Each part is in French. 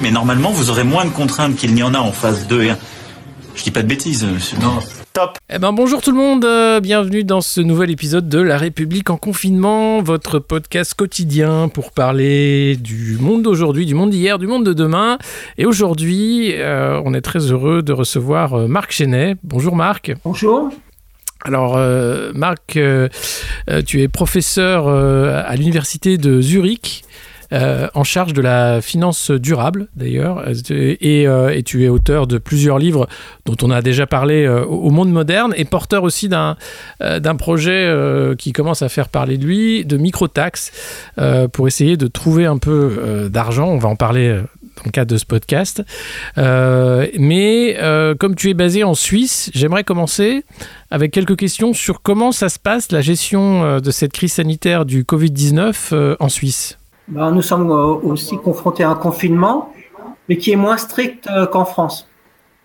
Mais normalement, vous aurez moins de contraintes qu'il n'y en a en phase 2 et 1. Je dis pas de bêtises, monsieur. Non. Top. Eh ben bonjour tout le monde, euh, bienvenue dans ce nouvel épisode de La République en confinement, votre podcast quotidien pour parler du monde d'aujourd'hui, du monde d'hier, du monde de demain. Et aujourd'hui, euh, on est très heureux de recevoir euh, Marc Chenet. Bonjour Marc. Bonjour. Alors Marc, tu es professeur à l'université de Zurich. Euh, en charge de la finance durable d'ailleurs, et, euh, et, tu es auteur de plusieurs livres dont on a déjà parlé euh, au monde moderne, et porteur aussi d'un d'un projet qui commence à faire parler de lui, de micro-taxes, pour essayer de trouver un peu d'argent. On va en parler dans le cadre de ce podcast. mais comme tu es basé en Suisse, j'aimerais commencer avec quelques questions sur comment ça se passe, la gestion de cette crise sanitaire du Covid-19 en Suisse. Ben, nous sommes euh, aussi confrontés à un confinement, mais qui est moins strict euh, qu'en France.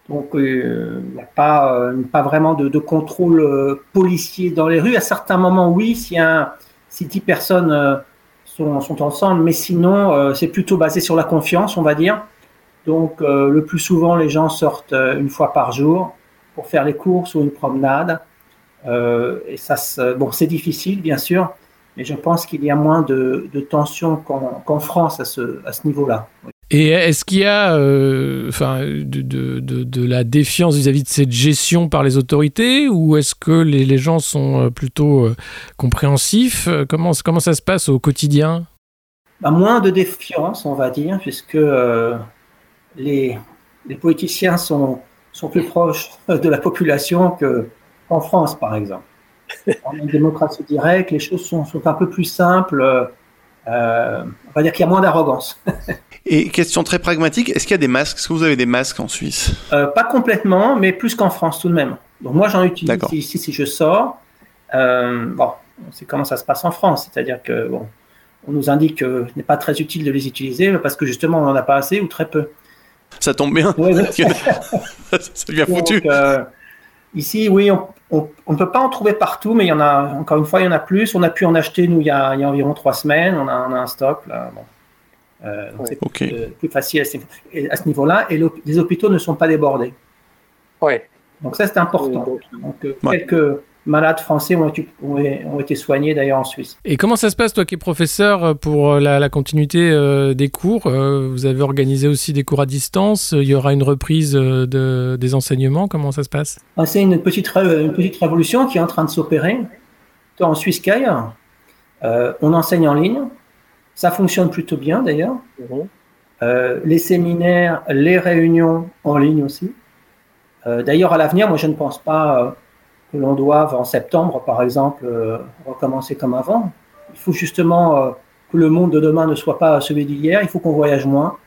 Donc, euh, il n'y a pas, vraiment de, contrôle policier dans les rues. À certains moments, oui, si, un, si 10 personnes sont, sont, ensemble, mais sinon, c'est plutôt basé sur la confiance, on va dire. Donc, le plus souvent, les gens sortent une fois par jour pour faire les courses ou une promenade. et ça, bon, c'est difficile, bien sûr, mais je pense qu'il y a moins de, de tension qu'en France à ce, à ce niveau-là. Et est-ce qu'il y a euh, enfin, de, de, de, la défiance vis-à-vis de cette gestion par les autorités ou est-ce que les, les, gens sont euh, plutôt euh, compréhensifs? Comment, comment ça se passe au quotidien? Bah, Moins de défiance, on va dire, puisque les, les politiciens sont, sont plus proches de la population qu'en France, par exemple en une démocratie directe, les choses sont, un peu plus simples. Euh, on va dire qu'il y a moins d'arrogance. Et question très pragmatique, est-ce qu'il y a des masques? Est-ce que vous avez des masques en Suisse? Euh, Pas complètement, mais plus qu'en France tout de même. Donc moi j'en utilise ici si je sors. Euh, bon, on sait comment ça se passe en France, c'est-à-dire que bon, on nous indique que ce n'est pas très utile de les utiliser parce que justement on n'en a pas assez ou très peu. Ça tombe bien. ça devient foutu. Ici, oui, on ne peut pas en trouver partout, mais il y en a, encore une fois, il y en a plus. On a pu en acheter, nous, il y a, il y a environ trois semaines. On a, un stock, là. Bon. Euh, c'est plus, facile à ce, niveau-là. Et les hôpitaux ne sont pas débordés. Ouais. Donc ça, c'est important. Donc, euh, quelques, malades français ont été, ont été soignés d'ailleurs en Suisse. Et comment ça se passe, toi qui es professeur, euh, pour euh, la, continuité euh, des cours Vous avez organisé aussi des cours à distance Il y aura une reprise de, des enseignements Comment ça se passe? Ah, C'est une petite, une petite révolution qui est en train de s'opérer, tant en Suisse qu'ailleurs. on enseigne en ligne. Ça fonctionne plutôt bien d'ailleurs. Mhm. les séminaires, les réunions en ligne aussi. d'ailleurs, à l'avenir, moi je ne pense pas que l'on doive en septembre, par exemple, euh, recommencer comme avant. Il faut justement euh, que le monde de demain ne soit pas celui d'hier. Il faut qu'on voyage moins.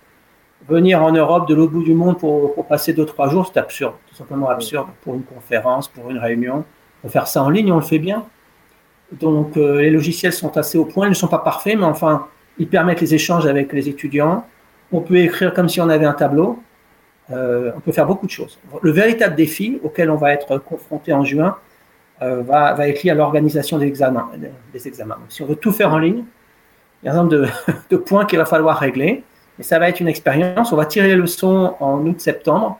Venir en Europe de l'autre bout du monde pour, pour passer deux trois jours, c'est absurde, tout simplement absurde pour une conférence, pour une réunion. On faire ça en ligne, on le fait bien. Donc euh, les logiciels sont assez au point, ils ne sont pas parfaits, mais enfin, ils permettent les échanges avec les étudiants. On peut écrire comme si on avait un tableau. Euh, on peut faire beaucoup de choses. Le véritable défi auquel on va être confronté en juin euh, va, être lié à l'organisation des examens, si on veut tout faire en ligne, il y a un nombre de, points qu'il va falloir régler. Et ça va être une expérience. On va tirer les leçons en août-septembre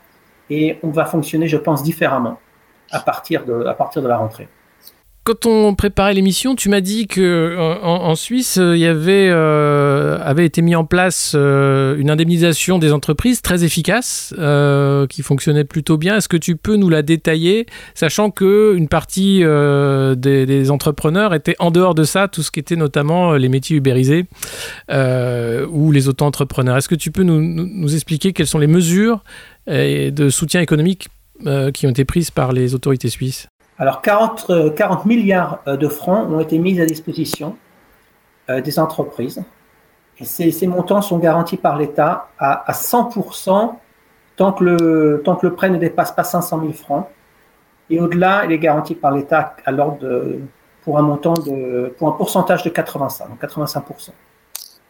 et on va fonctionner, je pense, différemment à partir de la rentrée quand on préparait l'émission, tu m'as dit que euh, en, Suisse, il y avait, euh, avait été mis en place euh, une indemnisation des entreprises très efficace, qui fonctionnait plutôt bien. Est-ce que tu peux nous la détailler, sachant que une partie des, entrepreneurs était en dehors de ça, tout ce qui était notamment les métiers ubérisés ou les auto-entrepreneurs? Est-ce que tu peux nous, expliquer quelles sont les mesures de soutien économique qui ont été prises par les autorités suisses? Alors 40, 40 euh, milliards euh, de francs ont été mis à disposition euh, des entreprises Et ces, ces montants sont garantis par l'État à, à 100% tant que, le, tant que le prêt ne dépasse pas 500 000 francs. Et au-delà, il est garanti par l'État à l'ordre de, pour un montant de, pour un pourcentage de 85, donc 85%.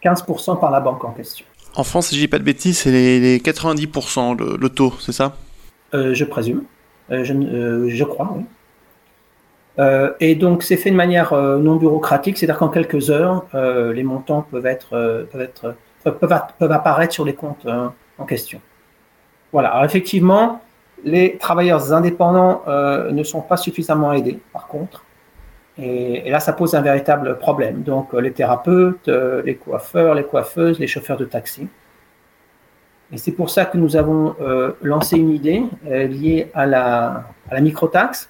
15% par la banque en question. En France, si je dis pas de bêtises, c'est les, les 90% le, le taux, c'est ça? Euh, je présume. Euh, je, euh, je crois, oui. Euh, et donc, c'est fait de manière euh, non bureaucratique, c'est-à-dire qu'en quelques heures, euh, les montants peuvent, être, peuvent, peuvent, apparaître sur les comptes euh, en question. Voilà. Alors, effectivement, les travailleurs indépendants ne sont pas suffisamment aidés, par contre. Et, là, ça pose un véritable problème. Donc, les thérapeutes, les coiffeurs, les coiffeuses, les chauffeurs de taxi. Et c'est pour ça que nous avons lancé une idée liée à la, à la microtaxe.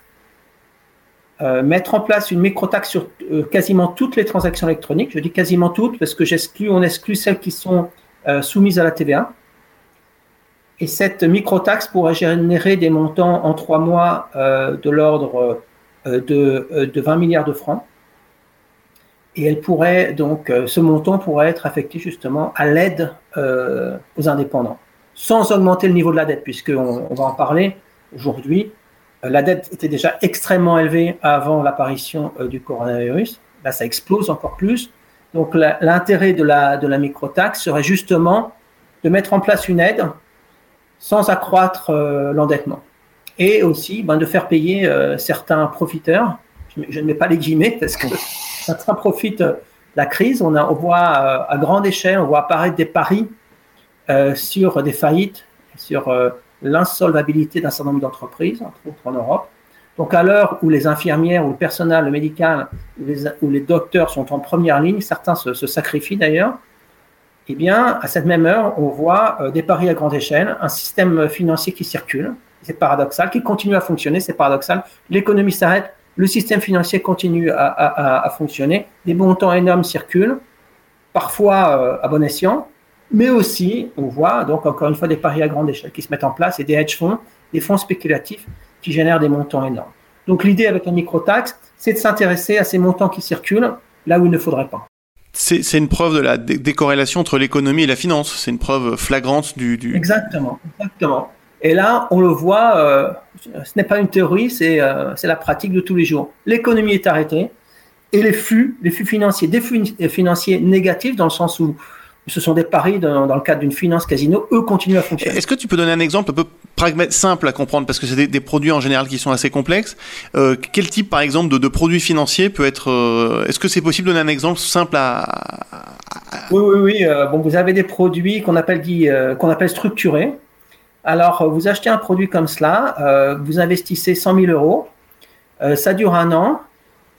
Euh, mettre en place une microtaxe sur euh, quasiment toutes les transactions électroniques. Je dis quasiment toutes parce que on exclut celles qui sont euh, soumises à la TVA. Et cette microtaxe pourrait générer des montants en trois mois de l'ordre de, euh, de 20 milliards de francs. Et elle pourrait donc, ce montant pourrait être affecté justement à l'aide aux indépendants, sans augmenter le niveau de la dette, puisqu'on on va en parler aujourd'hui. Euh, La dette était déjà extrêmement élevée avant l'apparition euh, du coronavirus. Là, ça explose encore plus. Donc, l'intérêt de la, de microtaxe serait justement de mettre en place une aide sans accroître euh, l'endettement. Et aussi ben, de faire payer certains profiteurs. Je, ne mets pas les guillemets parce que certains profitent de la crise. On, voit à grande échelle, on voit apparaître des paris sur des faillites, sur l'insolvabilité d'un certain nombre d'entreprises, entre autres en Europe. Donc à l'heure où les infirmières ou le personnel médical ou les, docteurs sont en première ligne, certains se, sacrifient d'ailleurs, eh bien, à cette même heure, on voit euh, des paris à grande échelle, un système financier qui circule, c'est paradoxal, qui continue à fonctionner, c'est paradoxal. L'économie s'arrête, le système financier continue à- à fonctionner, des montants énormes circulent, parfois euh, à bon escient, mais aussi, on voit donc encore une fois des paris à grande échelle qui se mettent en place et des hedge funds, des fonds spéculatifs qui génèrent des montants énormes. Donc l'idée avec la microtaxe, c'est de s'intéresser à ces montants qui circulent là où il ne faudrait pas. C'est une preuve de la dé- décorrélation entre l'économie et la finance. C'est une preuve flagrante du. du... Exactement, exactement. Et là, on le voit, euh, ce n'est pas une théorie, c'est euh, la pratique de tous les jours. L'économie est arrêtée et les flux, les flux financiers, des flux financiers négatifs dans le sens où ce sont des paris dans, dans le cadre d'une finance casino, eux continuent à fonctionner. Est-ce que tu peux donner un exemple un peu pragmatique, simple à comprendre, parce que c'est des, des produits en général qui sont assez complexes. Euh, quel type, par exemple, de, de produits financiers peut être euh, Est-ce que c'est possible de donner un exemple simple à, Oui, oui, oui. euh, bon, vous avez des produits qu'on appelle, qu'on appelle structurés. Alors, vous achetez un produit comme cela, vous investissez 100 000 euros, ça dure un an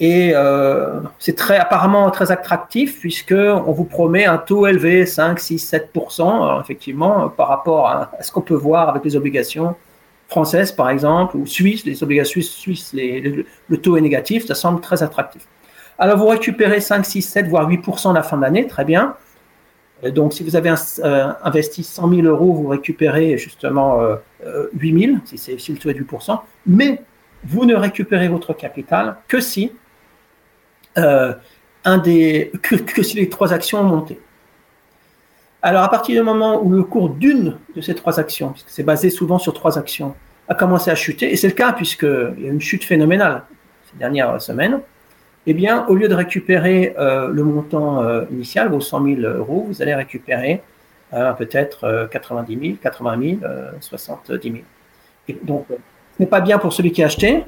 et euh, c'est très, apparemment très attractif puisque on vous promet un taux élevé, 5, 6, 7 Alors, effectivement, euh, par rapport à, à ce qu'on peut voir avec les obligations françaises, par exemple, ou suisses, les obligations suisses, les- le, le taux est négatif, ça semble très attractif. Alors, vous récupérez 5, 6, 7, voire 8 à la fin de l'année, très bien. Donc, si vous avez euh, investi 100 000 euros, vous récupérez justement euh, euh, 8 000, si, si le taux est de 8% mais vous ne récupérez votre capital que si, euh, un des, que, que si les trois actions ont monté. Alors, à partir du moment où le cours d'une de ces trois actions, puisque c'est basé souvent sur trois actions, a commencé à chuter, et c'est le cas puisqu'il y a une chute phénoménale ces dernières semaines, eh bien, au lieu de récupérer euh, le montant euh, initial, vos 100 000 euros, vous allez récupérer peut-être euh, 90 000, 80 000, euh, 70 000. Et donc, ce n'est pas bien pour celui qui a acheté,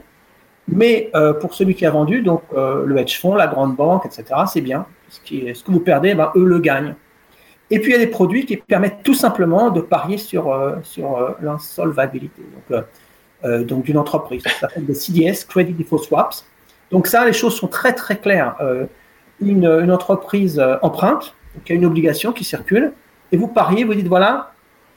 mais euh, pour celui qui a vendu, donc euh, le hedge fund, la grande banque, etc., c'est bien. Ce, qui que vous perdez, ben, eux le gagnent. Et puis, il y a des produits qui permettent tout simplement de parier sur, euh, sur l'insolvabilité donc, donc d'une entreprise. Ça s'appelle des CDS, Credit Default Swaps. Donc ça, les choses sont très très claires. Une, entreprise emprunte, y a une obligation qui circule, et vous pariez, vous dites voilà,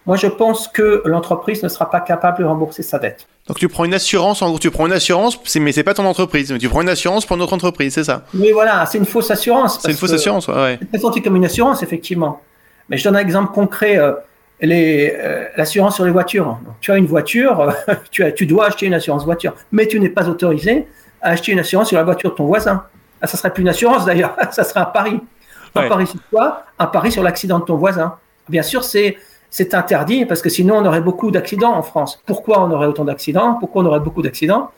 moi je pense que l'entreprise ne sera pas capable de rembourser sa dette. Donc tu prends une assurance, en gros tu prends une assurance, mais c'est pas ton entreprise, mais tu prends une assurance pour notre entreprise, c'est ça? Mais voilà, c'est une fausse assurance. C'est une fausse assurance, ouais. ouais. C'est présenté comme une assurance, effectivement. Mais je donne un exemple concret. euh, euh, l'assurance sur les voitures. Donc, tu as une voiture, euh, tu, as, tu dois acheter une assurance voiture, mais tu n'es pas autorisé à acheter une assurance sur la voiture de ton voisin. Ah, ça serait plus une assurance d'ailleurs, ça serait un pari. Un pari sur quoi? Un pari sur l'accident de ton voisin. Bien sûr, c'est c'est interdit parce que sinon on aurait beaucoup d'accidents en France. Pourquoi on aurait autant d'accidents? Pourquoi on aurait beaucoup d'accidents?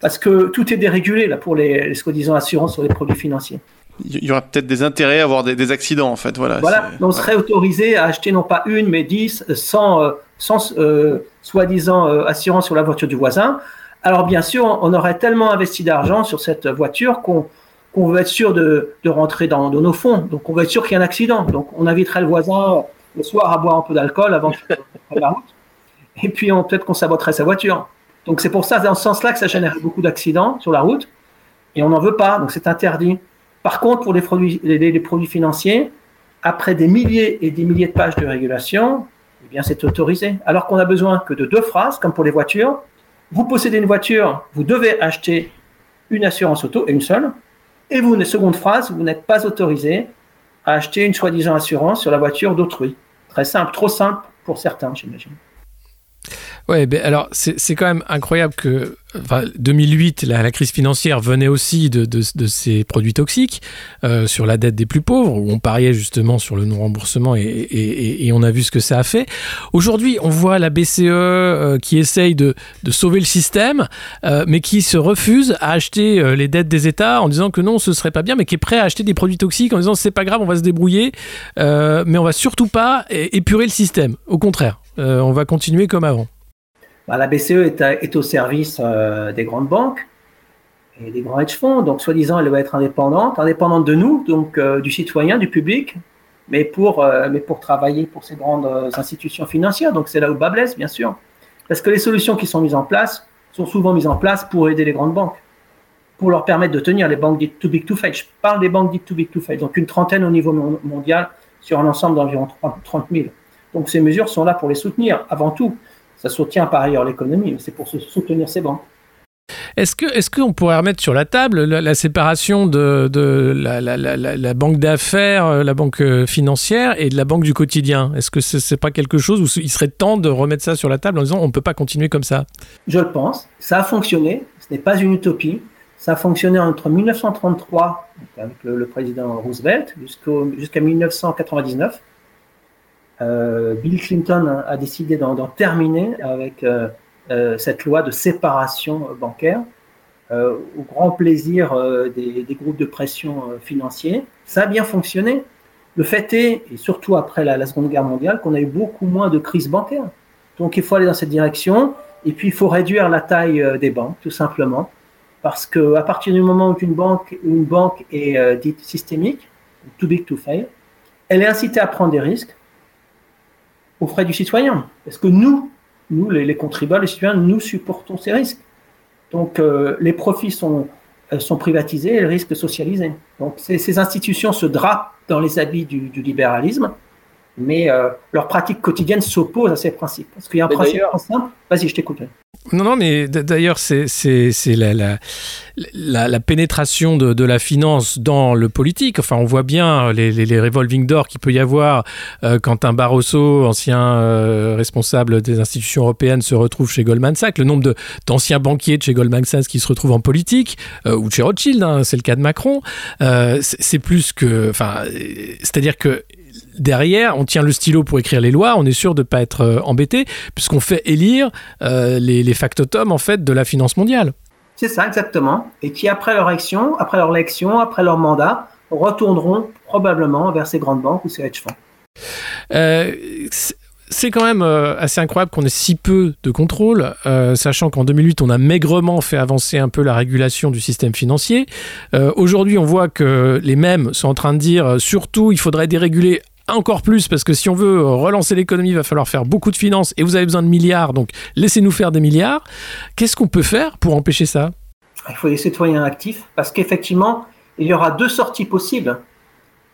Parce que tout est dérégulé là pour les, les soi-disant assurances sur les produits financiers. Il y aura peut-être des intérêts à avoir des, accidents en fait. Voilà. Voilà. On serait autorisé à acheter non pas une mais dix sans, euh, sans euh, soi-disant euh, assurance sur la voiture du voisin. Alors bien sûr, on aurait tellement investi d'argent sur cette voiture qu'on veut être sûr de, de rentrer dans, dans, nos fonds. Donc on veut être sûr qu'il y a un accident. Donc on inviterait le voisin le soir à boire un peu d'alcool avant de faire la route. Et puis peut-être qu'on saboterait sa voiture. Donc c'est pour ça, dans ce sens-là, que ça génère beaucoup d'accidents sur la route. Et on n'en veut pas, donc c'est interdit. Par contre, pour les produits, les, produits financiers, après des milliers et des milliers de pages de régulation, eh bien c'est autorisé. Alors qu'on a besoin que de deux phrases, comme pour les voitures. Vous possédez une voiture, vous devez acheter une assurance auto, et une seule. Et vous, une seconde phrase, vous n'êtes pas autorisé à acheter une soi-disant assurance sur la voiture d'autrui. Très simple, trop simple pour certains, j'imagine. Ouais, ben alors c'est quand même incroyable que enfin, 2008, la, crise financière venait aussi de, de, ces produits toxiques euh, sur la dette des plus pauvres, où on pariait justement sur le non-remboursement et, et, on a vu ce que ça a fait. Aujourd'hui, on voit la BCE euh, qui essaye de, de, sauver le système, euh, mais qui se refuse à acheter les dettes des États en disant que non, ce serait pas bien, mais qui est prêt à acheter des produits toxiques en disant c'est pas grave, on va se débrouiller, mais on va surtout pas épurer le système. Au contraire, on va continuer comme avant. Bah, la BCE est, au service euh, des grandes banques et des grands hedge funds. Donc, soi-disant, elle va être indépendante, indépendante de nous, donc euh, du citoyen, du public, mais pour, euh, travailler pour ces grandes institutions financières. Donc, c'est là où bas bien sûr. Parce que les solutions qui sont mises en place sont souvent mises en place pour aider les grandes banques, pour leur permettre de tenir les banques dites too big to fail. Je parle des banques dites too big to fail, donc une trentaine au niveau mondial sur un ensemble d'environ 30 000. Donc, ces mesures sont là pour les soutenir avant tout. Ça soutient par ailleurs l'économie, mais c'est pour soutenir ces banques. Est-ce que est-ce qu'on pourrait remettre sur la table la, séparation de, de la, la, la, banque d'affaires, euh, la banque euh, financière et de la banque du quotidien? Est-ce que ce n'est pas quelque chose où il serait temps de remettre ça sur la table en disant on ne peut pas continuer comme ça? Je le pense. Ça a fonctionné. Ce n'est pas une utopie. Ça a fonctionné entre 1933 avec le, le président Roosevelt jusqu'à 1999. Euh, Bill Clinton a décidé d'en terminer avec euh, euh, cette loi de séparation bancaire, au grand plaisir des, groupes de pression financiers. Ça a bien fonctionné. Le fait est, et surtout après la, Seconde Guerre mondiale, qu'on a eu beaucoup moins de crises bancaires. Donc il faut aller dans cette direction. Et puis il faut réduire la taille des banques, tout simplement, parce que à partir du moment où une banque, est euh, dite systémique, too big to fail, elle est incitée à prendre des risques aux frais du citoyen. Parce que nous, nous les, contribuables, les citoyens, nous supportons ces risques. Donc euh, les profits sont, euh, sont privatisés et les risques socialisés. Donc ces, institutions se drapent dans les habits du, libéralisme, mais euh, leur pratique quotidienne s'oppose à ces principes. Parce qu'il y a un principe simple. Vas-y, je t'écoute. Non, non, mais d'ailleurs, c'est la, la, la, la, pénétration de, de, la finance dans le politique. Enfin, on voit bien les, les, les revolving doors qu'il peut y avoir euh, quand un Barroso, ancien euh, responsable des institutions européennes, se retrouve chez Goldman Sachs. Le nombre d'anciens banquiers de chez Goldman Sachs qui se retrouvent en politique, euh, ou de chez Rothschild, hein, c'est le cas de Macron. Euh, c'est plus que. Enfin, c'est-à-dire que derrière, on tient le stylo pour écrire les lois, on est sûr de ne pas être euh, embêté, puisqu'on fait élire euh, les, les factotums en fait, de la finance mondiale. C'est ça, exactement. Et qui, après leur action, après leur élection, après leur mandat, retourneront probablement vers ces grandes banques ou ces hedge funds. Euh, c'est quand même assez incroyable qu'on ait si peu de contrôle, euh, sachant qu'en 2008, on a maigrement fait avancer un peu la régulation du système financier. Euh, Aujourd'hui, on voit que les mêmes sont en train de dire, surtout, il faudrait déréguler encore plus parce que si on veut relancer l'économie, il va falloir faire beaucoup de finances et vous avez besoin de milliards, donc laissez-nous faire des milliards. Qu'est-ce qu'on peut faire pour empêcher ça? Il faut des citoyens actifs parce qu'effectivement, il y aura deux sorties possibles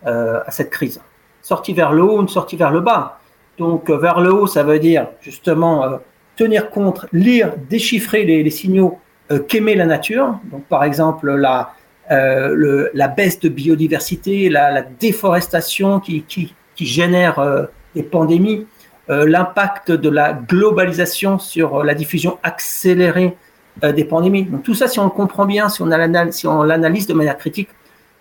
euh, à cette crise. Sortie vers le haut, une sortie vers le bas. Donc euh, vers le haut, ça veut dire justement euh, tenir compte, lire, déchiffrer les, signaux qu'émet la nature. Donc par exemple la, baisse de biodiversité, la, déforestation qui, qui génère euh, des pandémies, euh, l'impact de la globalisation sur la diffusion accélérée des pandémies. Donc tout ça, si on le comprend bien, si on l'analyse de manière critique,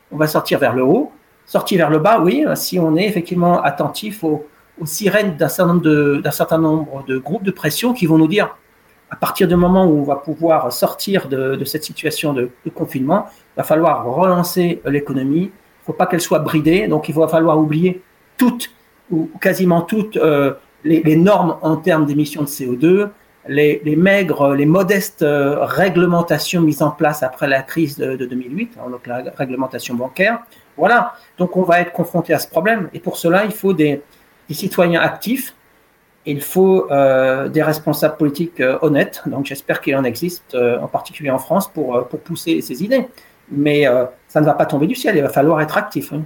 on va sortir vers le haut. Sortie vers le bas, oui, si on est effectivement attentif aux, sirènes d'un certain, nombre de, certain nombre de groupes de pression qui vont nous dire, à partir du moment où on va pouvoir sortir de, cette situation de, confinement, il va falloir relancer l'économie, il ne faut pas qu'elle soit bridée, donc il va falloir oublier toutes ou quasiment toutes euh, les, normes en termes d'émissions de CO2, les, maigres, les modestes euh, réglementations mises en place après la crise de, 2008, hein, donc la réglementation bancaire. Voilà, donc on va être confronté à ce problème. Et pour cela, il faut des, citoyens actifs, il faut euh, des responsables politiques honnêtes. Donc j'espère qu'il en existe, en particulier en France, pour, pour pousser ces idées. Mais ça ne va pas tomber du ciel, il va falloir être actif. Hein.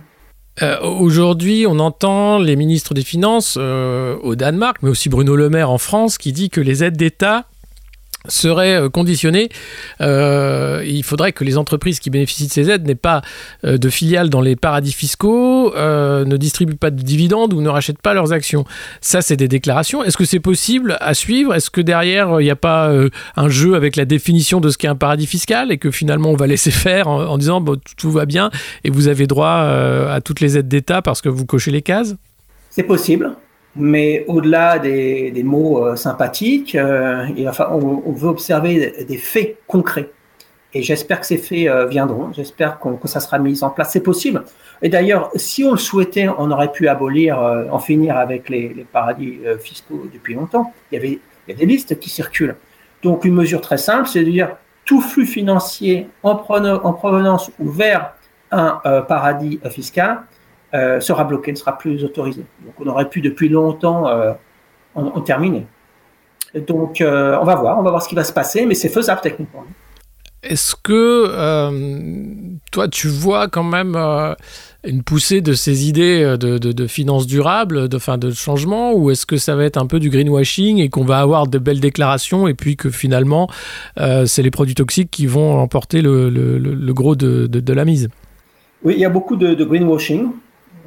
Euh, aujourd'hui, on entend les ministres des Finances euh, au Danemark, mais aussi Bruno Le Maire en France, qui dit que les aides d'État serait euh, conditionné. Euh, il faudrait que les entreprises qui bénéficient de ces aides n'aient pas euh, de filiales dans les paradis fiscaux, ne distribuent pas de dividendes ou ne rachètent pas leurs actions. Ça, c'est des déclarations. Est-ce que c'est possible à suivre? Est-ce que derrière, il n'y a pas un jeu avec la définition de ce qu'est un paradis fiscal et que finalement on va laisser faire en, disant tout va bien et vous avez droit à toutes les aides d'État parce que vous cochez les cases? C'est possible. Mais au-delà des, des, mots euh, sympathiques, euh, il on, on, veut observer des faits concrets. Et j'espère que ces faits euh, viendront. J'espère que ça sera mis en place. C'est possible. Et d'ailleurs, si on le souhaitait, on aurait pu abolir, en finir avec les, les paradis fiscaux depuis longtemps. Il y avait il y a des listes qui circulent. Donc une mesure très simple, c'est de dire tout flux financier en provenance ou vers un paradis fiscal euh, sera bloqué, ne sera plus autorisé. Donc on aurait pu depuis longtemps euh, en, terminer. Donc euh, on va voir, on va voir ce qui va se passer, mais c'est faisable techniquement. Est-ce que toi tu vois quand même une poussée de ces idées de, de, finances durables, de, fin, de changement, ou est-ce que ça va être un peu du greenwashing et qu'on va avoir de belles déclarations et puis que finalement c'est les produits toxiques qui vont emporter le, le, gros de, de, la mise? Oui, il y a beaucoup de, greenwashing.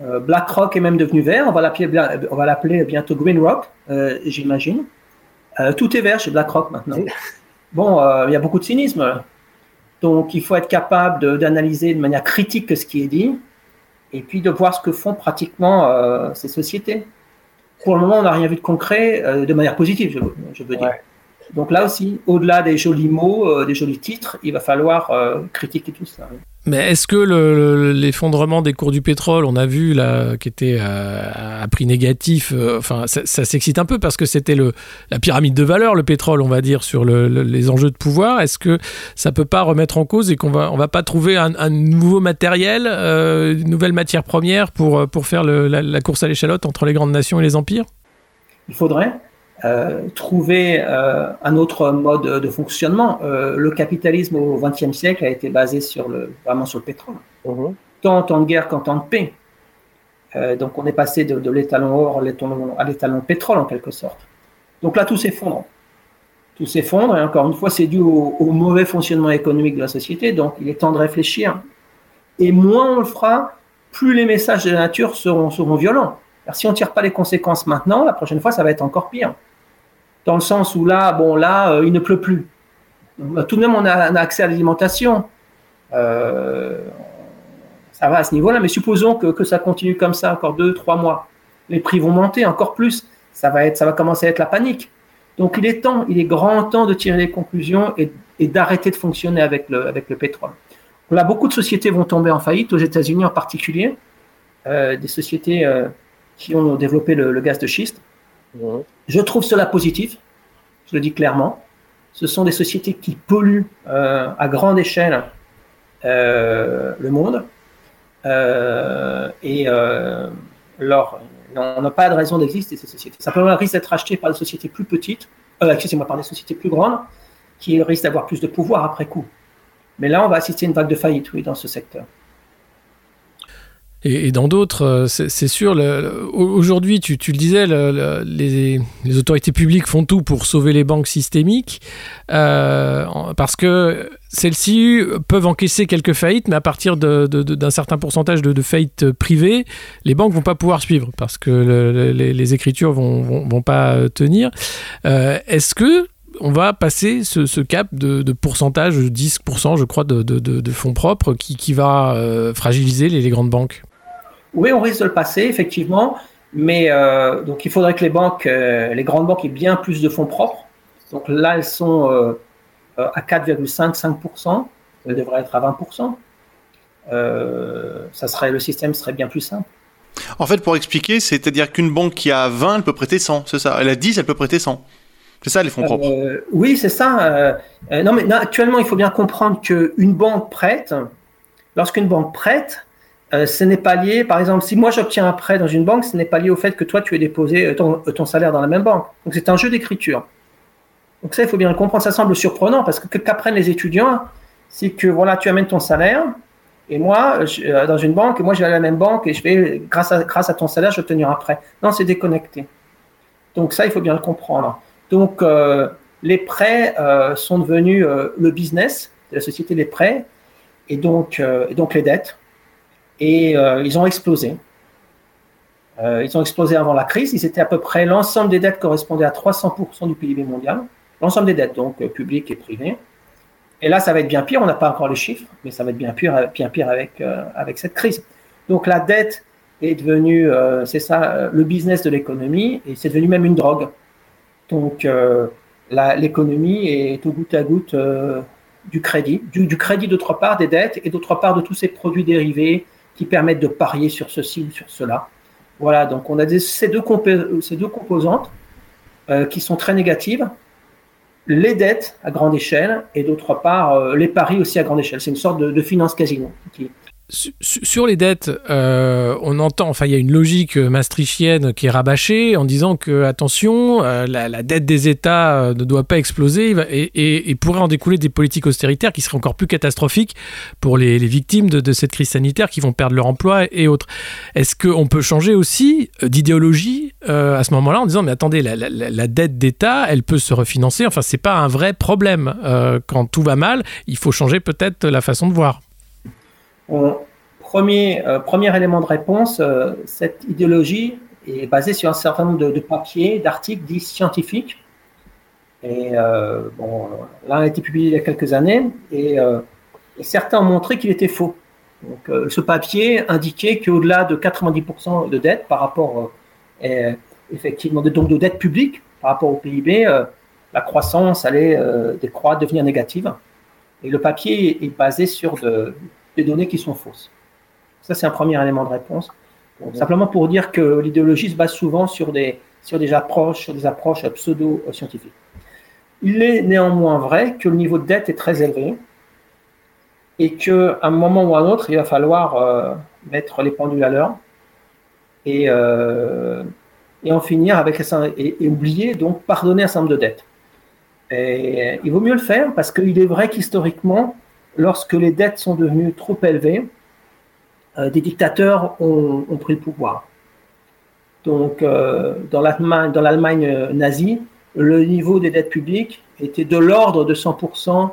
Euh, BlackRock est même devenu vert. On va l'appeler, on va l'appeler bientôt Green Rock, euh, j'imagine. Euh, tout est vert chez BlackRock maintenant. Bon, il y a beaucoup de cynisme. Donc, il faut être capable d'analyser de, manière critique ce qui est dit et puis de voir ce que font pratiquement ces sociétés. Pour le moment, on n'a rien vu de concret de manière positive, je, veux dire. Donc là aussi, au-delà des jolis mots, des jolis titres, il va falloir critiquer tout ça. Mais est-ce que l'effondrement des cours du pétrole, on a vu là, qui était à, prix négatif, euh, enfin, ça, s'excite un peu parce que c'était la pyramide de valeur, le pétrole, on va dire, sur les enjeux de pouvoir. Est-ce que ça peut pas remettre en cause et qu'on va, on va pas trouver un, nouveau matériel, euh, une nouvelle matière première pour, pour faire la, la course à l'échalote entre les grandes nations et les empires? Il faudrait. Euh, trouver euh, un autre mode de fonctionnement. Euh, le capitalisme au XXe siècle a été basé sur le, vraiment sur le pétrole, mhm. tant en temps de guerre qu'en temps de paix. donc on est passé de, l'étalon or à l'étalon pétrole en quelque sorte. Donc là tout s'effondre. Tout s'effondre et encore une fois c'est dû au, mauvais fonctionnement économique de la société. Donc il est temps de réfléchir. Et moins on le fera, plus les messages de la nature seront, seront violents. Alors, si on ne tire pas les conséquences maintenant, la prochaine fois, ça va être encore pire dans le sens où là, bon, là, euh, il ne pleut plus. Tout de même, on a, accès à l'alimentation. Euh, ça va à ce niveau-là, mais supposons que, ça continue comme ça encore deux, trois mois. Les prix vont monter encore plus. Ça va, être, ça va commencer à être la panique. Donc il est temps, il est grand temps de tirer les conclusions et, d'arrêter de fonctionner avec le, avec le pétrole. Là, beaucoup de sociétés vont tomber en faillite, aux États-Unis en particulier, euh, des sociétés qui ont développé le gaz de schiste. Je trouve cela positif, je le dis clairement. Ce sont des sociétés qui polluent euh, à grande échelle euh, le monde. Euh, et leur, on n'a pas de raison d'exister, ces sociétés. Simplement, elles risquent d'être achetées par des sociétés plus petites, excusez-moi, par des sociétés plus grandes, qui risquent d'avoir plus de pouvoir après coup. Mais là, on va assister à une vague de faillite, dans ce secteur. Et, dans d'autres, euh, c'est sûr, aujourd'hui, tu, le disais, les, autorités publiques font tout pour sauver les banques systémiques, euh, parce que celles-ci peuvent encaisser quelques faillites, mais à partir d'un certain pourcentage de, faillites privées, les banques vont pas pouvoir suivre, parce que les, écritures vont, vont, pas tenir. Euh, est-ce que on va passer ce, cap de, pourcentage, 10% je crois, de, fonds propres qui, va fragiliser les, grandes banques? Oui, on risque de le passer, effectivement. Mais euh, donc il faudrait que les banques, euh, les grandes banques aient bien plus de fonds propres. Donc là, elles sont euh, à 4,5-5%. Elles devraient être à 20%. ça serait, le système serait bien plus simple. En fait, pour expliquer, c'est-à-dire qu'une banque qui a 20, elle peut prêter 100, c'est ça Elle a 10, elle peut prêter 100. C'est ça les fonds propres Oui, c'est ça. non, mais actuellement, il faut bien comprendre qu'une banque prête, lorsqu'une banque prête, euh, ce n'est pas lié, par exemple, si moi j'obtiens un prêt dans une banque, ce n'est pas lié au fait que toi tu aies déposé euh, euh, ton, salaire dans la même banque. Donc c'est un jeu d'écriture. Donc ça, il faut bien le comprendre. Ça semble surprenant parce que qu'apprennent les étudiants, c'est que voilà, tu amènes ton salaire et moi, dans une banque, moi je vais à la même banque et je vais, grâce à, grâce à ton salaire, je vais obtenir un prêt. Non, c'est déconnecté. Donc ça, il faut bien le comprendre. Donc les prêts sont devenus le business de la société des prêts et donc, et donc les dettes et euh, ils ont explosé. Euh, ils ont explosé avant la crise. Ils étaient à peu près l'ensemble des dettes correspondait à 300% du PIB mondial, l'ensemble des dettes donc euh, publiques et privées. Et là, ça va être bien pire. On n'a pas encore les chiffres, mais ça va être bien pire, bien pire avec avec cette crise. Donc la dette est devenue, c'est ça, le business de l'économie, et c'est devenu même une drogue. Donc l'économie est au goutte à goutte du crédit, du, du crédit d'autre part des dettes et d'autre part de tous ces produits dérivés, qui permettent de parier sur ceci ou sur cela. Voilà, donc on a ces, deux ces deux composantes euh, qui sont très négatives. Les dettes à grande échelle et d'autre part euh, les paris aussi à grande échelle. C'est une sorte de, finance casino qui, sur les dettes, euh, on entend, enfin, il y a une logique maastrichtienne qui est rabâchée en disant que, attention, euh, la, dette des États euh, ne doit pas exploser et, pourrait en découler des politiques austéritaires qui seraient encore plus catastrophiques pour les, victimes de, cette crise sanitaire qui vont perdre leur emploi et autres. Est-ce qu'on peut changer aussi d'idéologie à ce moment-là en disant, mais attendez, la, dette d'État, elle peut se refinancer, enfin, c'est pas un vrai problème. quand tout va mal, il faut changer peut-être la façon de voir premier, euh, premier élément de réponse, euh, cette idéologie est basée sur un certain nombre de, papiers, d'articles dits scientifiques. Et euh, bon, l'un a été publié il y a quelques années et, certains ont montré qu'il était faux. Donc, ce papier indiquait qu'au-delà de 90% de dette par rapport, effectivement, donc de dette publique par rapport au PIB, la croissance allait décroître, devenir négative. Et le papier est basé sur de, des données qui sont fausses. Ça, c'est un premier élément de réponse. simplement pour dire que l'idéologie se base souvent sur des, sur des approches, sur des approches pseudo-scientifiques. Il est néanmoins vrai que le niveau de dette est très élevé et qu'à un moment ou à un autre, il va falloir euh, mettre les pendules à l'heure et, euh, et en finir avec et, et, oublier, donc pardonner un certain nombre de dettes. Et il vaut mieux le faire parce qu'il est vrai qu'historiquement, lorsque les dettes sont devenues trop élevées, euh, des dictateurs ont, pris le pouvoir. Donc, euh, dans l'Allemagne euh, nazie, le niveau des dettes publiques était de l'ordre de 100%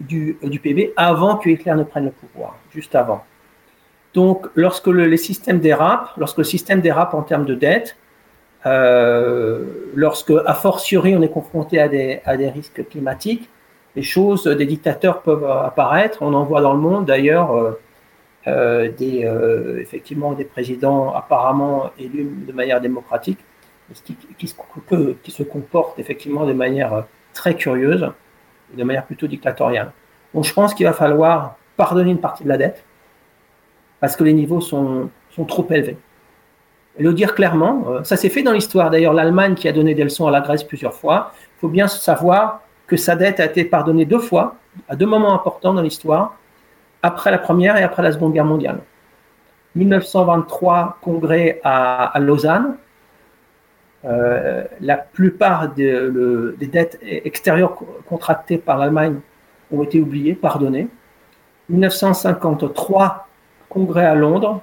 du, du, PIB avant que Hitler ne prenne le pouvoir, juste avant. Donc, lorsque le, les systèmes dérapent, lorsque le système dérape en termes de dette, lorsque, a fortiori, on est confronté à des, à des risques climatiques, les choses, des dictateurs peuvent apparaître. On en voit dans le monde d'ailleurs euh, euh, des, euh, effectivement des présidents apparemment élus de manière démocratique, qui, se comportent effectivement de manière très curieuse de manière plutôt dictatoriale. Donc je pense qu'il va falloir pardonner une partie de la dette parce que les niveaux sont, sont trop élevés. Et le dire clairement, ça s'est fait dans l'histoire. D'ailleurs, l'Allemagne qui a donné des leçons à la Grèce plusieurs fois, il faut bien savoir que sa dette a été pardonnée deux fois, à deux moments importants dans l'histoire, après la Première et après la Seconde Guerre mondiale. 1923, congrès à, Lausanne. Euh, la plupart des dettes extérieures contractées par l'Allemagne ont été oubliées, pardonnées. 1953, congrès à Londres.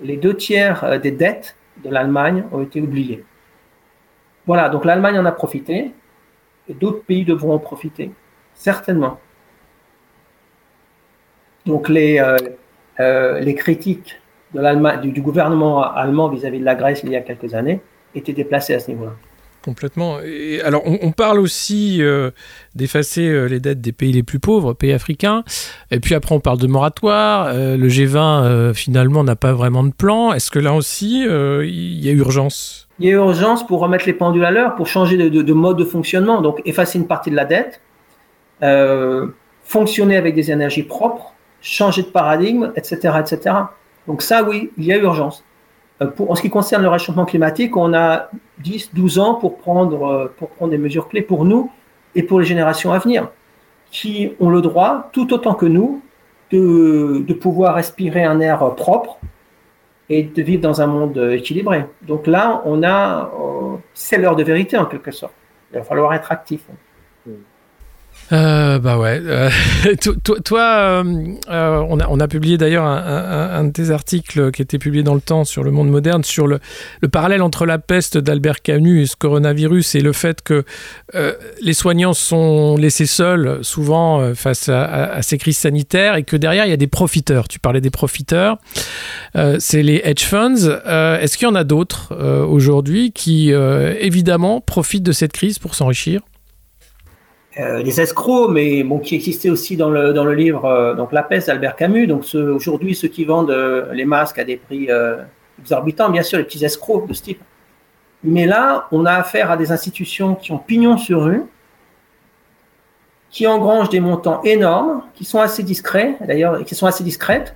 Les deux tiers euh, des dettes de l'Allemagne ont été oubliées. Voilà, donc l'Allemagne en a profité d'autres pays devront en profiter, certainement. Donc les, euh, euh, critiques du, gouvernement allemand vis-à-vis de la Grèce il y a quelques années étaient déplacées à ce niveau-là. Complètement. Alors, on, parle aussi euh, d'effacer euh, les dettes des pays les plus pauvres, pays africains. Et puis après, on parle de moratoire. Euh, le G20, finalement, n'a pas vraiment de plan. Est-ce que là aussi, il y a urgence? Il y a urgence pour remettre les pendules à l'heure, pour changer de, mode de fonctionnement. Donc, effacer une partie de la dette, fonctionner avec des énergies propres, changer de paradigme, etc., etc. Donc ça, oui, il y a urgence. Euh, en ce qui concerne le réchauffement climatique, on a 10, 12 ans pour prendre, euh, pour prendre des mesures clés pour nous et pour les générations à venir, qui ont le droit, tout autant que nous, de, pouvoir respirer un air propre et de vivre dans un monde équilibré. Donc là, on a, euh, c'est l'heure de vérité en quelque sorte. Il va falloir être actif. Euh, bah ouais. Euh, toi, euh, on, a, on, a, publié d'ailleurs un, un, de tes articles qui était publié dans le temps sur le monde moderne, sur le, le parallèle entre la peste d'Albert Camus et ce coronavirus et le fait que les soignants sont laissés seuls souvent face à, ces crises sanitaires et que derrière il y a des profiteurs. Tu parlais des profiteurs, c'est les hedge funds. Est-ce qu'il y en a d'autres aujourd'hui qui évidemment profitent de cette crise pour s'enrichir? Euh, les escrocs, mais qui existaient aussi dans le, dans le livre euh, donc La peste d'Albert Camus. Donc aujourd'hui, ceux qui vendent euh, les masques à des prix exorbitants, bien sûr, les petits escrocs de ce type. Mais là, on a affaire à des institutions qui ont pignon sur rue, qui engrangent des montants énormes, qui sont assez discrets, d'ailleurs, qui sont assez discrètes,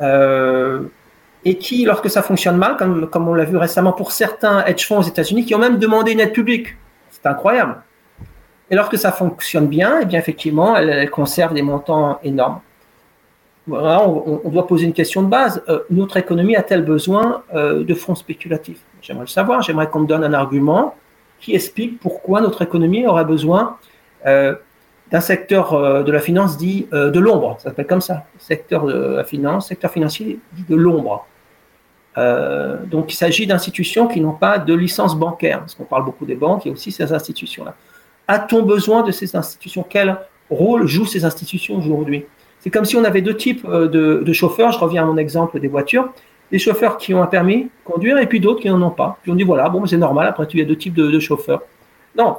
et qui, lorsque ça fonctionne mal, comme, comme on l'a vu récemment pour certains hedge funds aux États-Unis, qui ont même demandé une aide publique. C'est incroyable. Et lorsque ça fonctionne bien, et eh bien effectivement, elle, conserve des montants énormes. On, doit poser une question de base. Euh, notre économie a-t-elle besoin euh, de fonds spéculatifs? J'aimerais le savoir. J'aimerais qu'on me donne un argument qui explique pourquoi notre économie aurait besoin euh, d'un secteur de la finance dit de l'ombre. Ça s'appelle comme ça. Secteur de la finance, secteur financier dit de l'ombre. donc il s'agit d'institutions qui n'ont pas de licence bancaire. Parce qu'on parle beaucoup des banques, il y a aussi ces institutions-là. A-t-on besoin de ces institutions? Quel rôle jouent ces institutions aujourd'hui? C'est comme si on avait deux types euh, de, chauffeurs. Je reviens à mon exemple des voitures. Des chauffeurs qui ont un permis de conduire et puis d'autres qui n'en ont pas. Puis on dit voilà, bon, c'est normal, après tu as deux types de, chauffeurs. Non,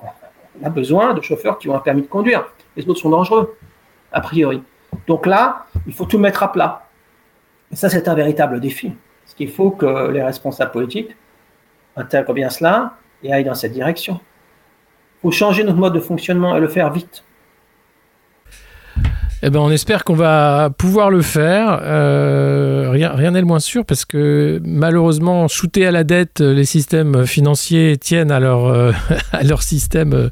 on a besoin de chauffeurs qui ont un permis de conduire. Les autres sont dangereux, a priori. Donc là, il faut tout mettre à plat. Et ça, c'est un véritable défi. Ce qu'il faut que les responsables politiques intègrent bien cela et aillent dans cette direction faut changer notre mode de fonctionnement et le faire vite. Eh ben, on espère qu'on va pouvoir le faire. Euh, rien, n'est le moins sûr parce que malheureusement, shooter à la dette, les systèmes financiers tiennent à leur, euh, à leur système euh,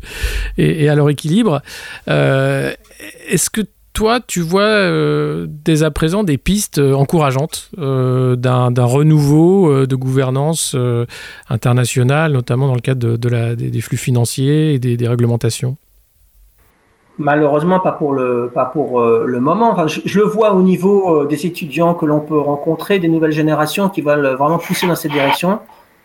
et, et, à leur équilibre. Est-ce que toi, tu vois euh, dès à présent des pistes euh, encourageantes euh, d'un renouveau de gouvernance internationale, notamment dans le cadre de, la, des, flux financiers et des, réglementations Malheureusement, pas pour le, moment. Enfin, je, le vois au niveau des étudiants que l'on peut rencontrer, des nouvelles générations qui veulent vraiment pousser dans cette direction,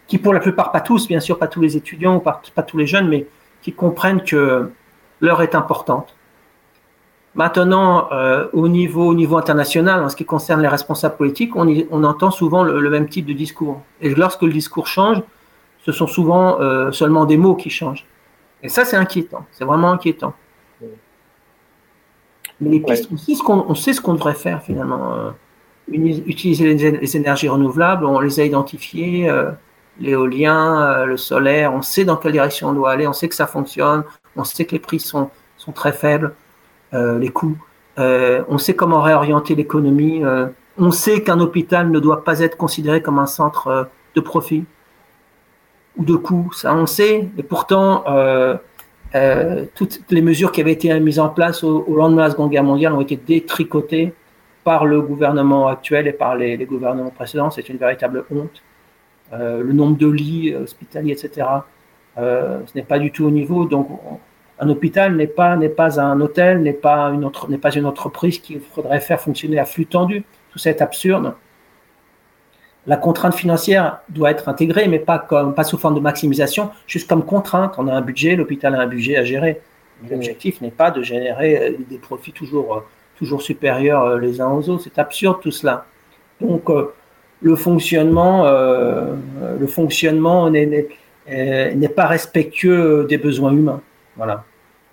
qui pour la plupart, pas tous, bien sûr, pas tous les étudiants, pas, pas tous les jeunes, mais qui comprennent que l'heure est importante Maintenant, euh, au, niveau, au niveau international, en ce qui concerne les responsables politiques, on, on entend souvent le, même type de discours. Et lorsque le discours change, ce sont souvent euh, seulement des mots qui changent. Et ça, c'est inquiétant. C'est vraiment inquiétant. Mais les pistes, on sait ce qu'on devrait faire finalement. Euh, utiliser les, énergies renouvelables, on les a identifiées, l'éolien, le solaire, on sait dans quelle direction on doit aller, on sait que ça fonctionne, on sait que les prix sont, sont très faibles. Euh, les coûts. Euh, on sait comment réorienter l'économie. Euh, on sait qu'un hôpital ne doit pas être considéré comme un centre de profit ou de coûts. Ça, on sait. Et pourtant, toutes les mesures qui avaient été mises en place au, lendemain de la Seconde Guerre mondiale ont été détricotées par le gouvernement actuel et par les, gouvernements précédents. C'est une véritable honte. le nombre de lits hospitaliers, etc., ce n'est pas du tout au niveau. Donc, un hôpital n'est pas, n'est pas un hôtel, n'est pas, une autre, n'est pas une entreprise qu'il faudrait faire fonctionner à flux tendu. Tout ça est absurde. La contrainte financière doit être intégrée, mais pas, comme, pas sous forme de maximisation, juste comme contrainte. On a un budget, l'hôpital a un budget à gérer. L'objectif n'est pas de générer euh, des profits toujours, euh, toujours supérieurs euh, les uns aux autres. C'est absurde tout cela. Donc, le fonctionnement, le fonctionnement n'est pas respectueux des besoins humains. Voilà.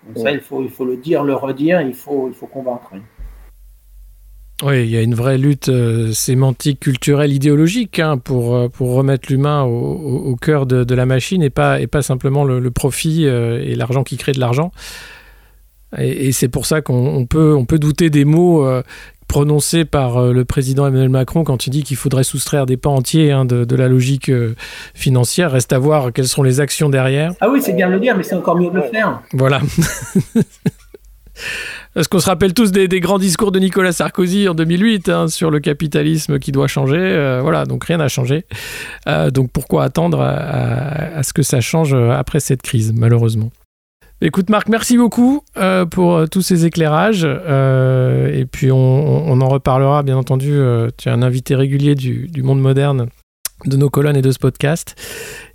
Donc ça, il faut, il faut le dire, le redire, il faut, il faut convaincre. Oui, il y a une vraie lutte euh, sémantique, culturelle, idéologique hein, pour, euh, pour remettre l'humain au, au, cœur de, de, la machine et pas, et pas simplement le, le profit euh, et l'argent qui crée de l'argent. Et, et c'est pour ça qu'on peut, on peut douter des mots prononcés par le président Emmanuel Macron quand il dit qu'il faudrait soustraire des pans entiers hein, de, de, la logique financière. Reste à voir quelles sont les actions derrière. Ah oui, c'est bien de le dire, mais c'est encore mieux de le faire. Voilà. Parce qu'on se rappelle tous des, des, grands discours de Nicolas Sarkozy en 2008 hein, sur le capitalisme qui doit changer. Euh, voilà, donc rien n'a changé. Euh, donc pourquoi attendre à, à, à, ce que ça change après cette crise, malheureusement Écoute Marc, merci beaucoup euh, pour tous ces éclairages. Euh, et puis on, on, en reparlera, bien entendu. Euh, tu es un invité régulier du, du, monde moderne, de nos colonnes et de ce podcast.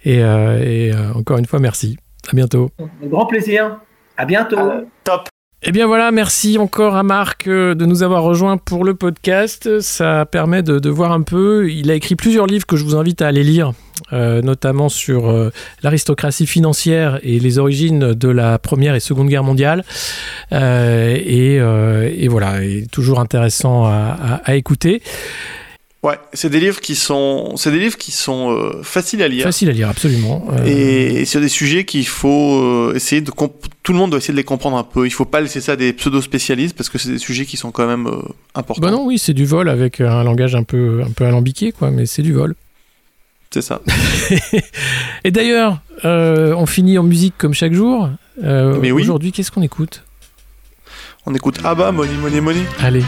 Et, et encore une fois, merci. À bientôt. Un grand plaisir. À bientôt. top. Eh bien voilà, merci encore à Marc euh, de nous avoir rejoints pour le podcast. Ça permet de, voir un peu. Il a écrit plusieurs livres que je vous invite à aller lire, euh, notamment sur euh, l'aristocratie financière et les origines de la Première et Seconde Guerre mondiale. Et, voilà, toujours intéressant à écouter. Ouais, c'est des livres qui sont, c'est des livres qui sont euh, faciles à lire. Facile à lire, absolument. Euh... Et, sur des sujets qu'il faut euh, essayer de tout le monde doit essayer de les comprendre un peu. Il faut pas laisser ça à des pseudo spécialistes parce que c'est des sujets qui sont quand même importants. Bah non, oui, c'est du vol avec un langage un peu, un peu alambiqué, quoi, mais c'est du vol. C'est ça. et d'ailleurs, on finit en musique comme chaque jour. mais oui. Aujourd'hui, qu'est-ce qu'on écoute? On écoute Abba, Money, Money, Money. Allez.